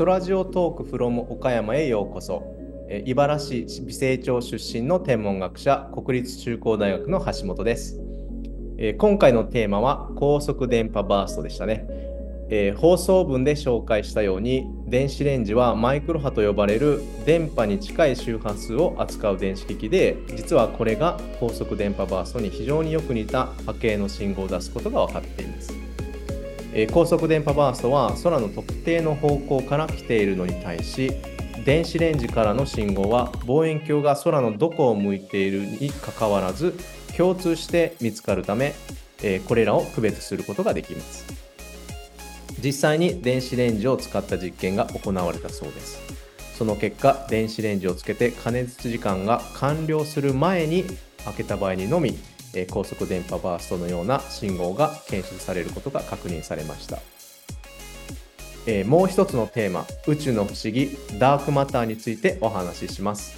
ソラジオトークフロム岡山へようこそ。え茨城市美星町出身の天文学者、国立中高大学の橋本です。え今回のテーマは高速電波バーストでしたね。えー、放送文で紹介したように電子レンジはマイクロ波と呼ばれる電波に近い周波数を扱う電子機器で実はこれが高速電波バーストに非常によく似た波形の信号を出すことが分かっています、えー、高速電波バーストは空の特定の方向から来ているのに対し電子レンジからの信号は望遠鏡が空のどこを向いているにかかわらず共通して見つかるため、えー、これらを区別することができます。実際に電子レンジを使った実験が行われたそうです。その結果電子レンジをつけて加熱時間が完了する前に開けた場合にのみ高速電波バーストのような信号が検出されることが確認されました、え、もう一つのテーマ宇宙の不思議ダークマターについてお話しします、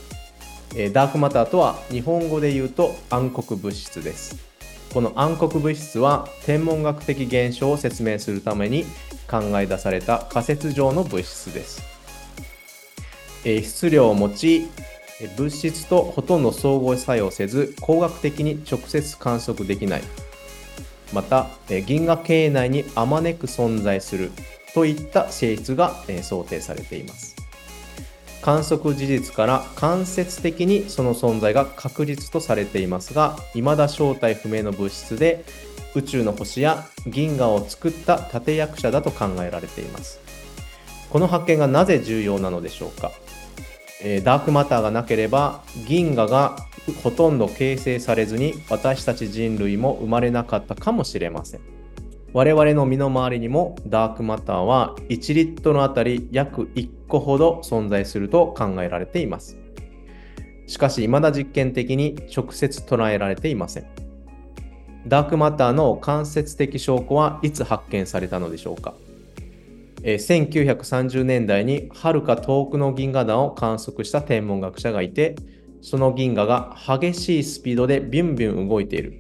え、ダークマターとは日本語で言うと暗黒物質です。この暗黒物質は天文学的現象を説明するために考え出された仮説上の物質です。質量を持ち物質とほとんど相互作用せず工学的に直接観測できない。また銀河系内にあまねく存在する。といった性質が想定されています。観測事実から間接的にその存在が確実とされていますが未だ正体不明の物質で宇宙の星や銀河を作った立役者だと考えられています。この発見がなぜ重要なのでしょうか、えー、ダークマターがなければ銀河がほとんど形成されずに私たち人類も生まれなかったかもしれません我々の身の回りにもダークマターは1リットルあたり約1個ほど存在すると考えられています。しかし未だ実験的に直接捉えられていません。ダークマターの間接的証拠はいつ発見されたのでしょうか1930年代にはるか遠くの銀河団を観測した天文学者がいてその銀河が激しいスピードでビュンビュン動いている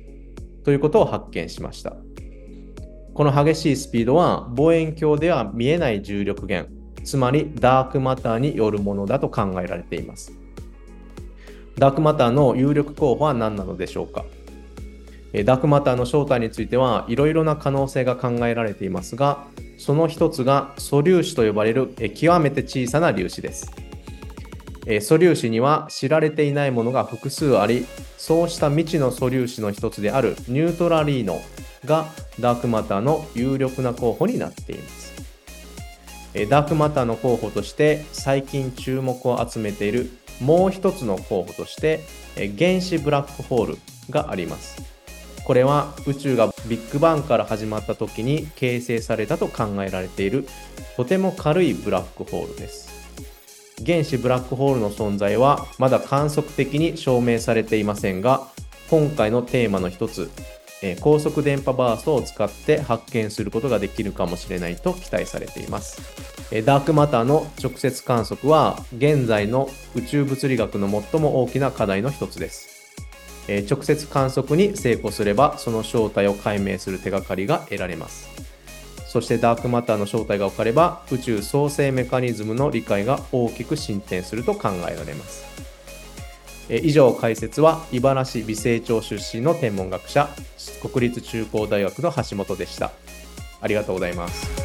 ということを発見しました。この激しいスピードは望遠鏡では見えない重力源、つまりダークマターによるものだと考えられています。ダークマターの有力候補は何なのでしょうか？ダークマターの正体についてはいろいろな可能性が考えられていますが、その一つが素粒子と呼ばれる極めて小さな粒子です。素粒子には知られていないものが複数あり、そうした未知の素粒子の一つであるニュートラリーノがダークマターの有力な候補になっています。ダークマターの候補として最近注目を集めているもう一つの候補として原子ブラックホールがあります。これは宇宙がビッグバンから始まった時に形成されたと考えられているとても軽いブラックホールです。原子ブラックホールの存在はまだ観測的に証明されていませんが今回のテーマの一つえ高速電波バーストを使って発見することができるかもしれないと期待されています。えダークマターの直接観測は現在の宇宙物理学の最も大きな課題の一つです。え直接観測に成功すればその正体を解明する手がかりが得られます。そしてダークマターの正体が分かれば宇宙創生メカニズムの理解が大きく進展すると考えられますえ。以上解説は茨城美星町出身の天文学者国立中高大学の橋本でしたありがとうございます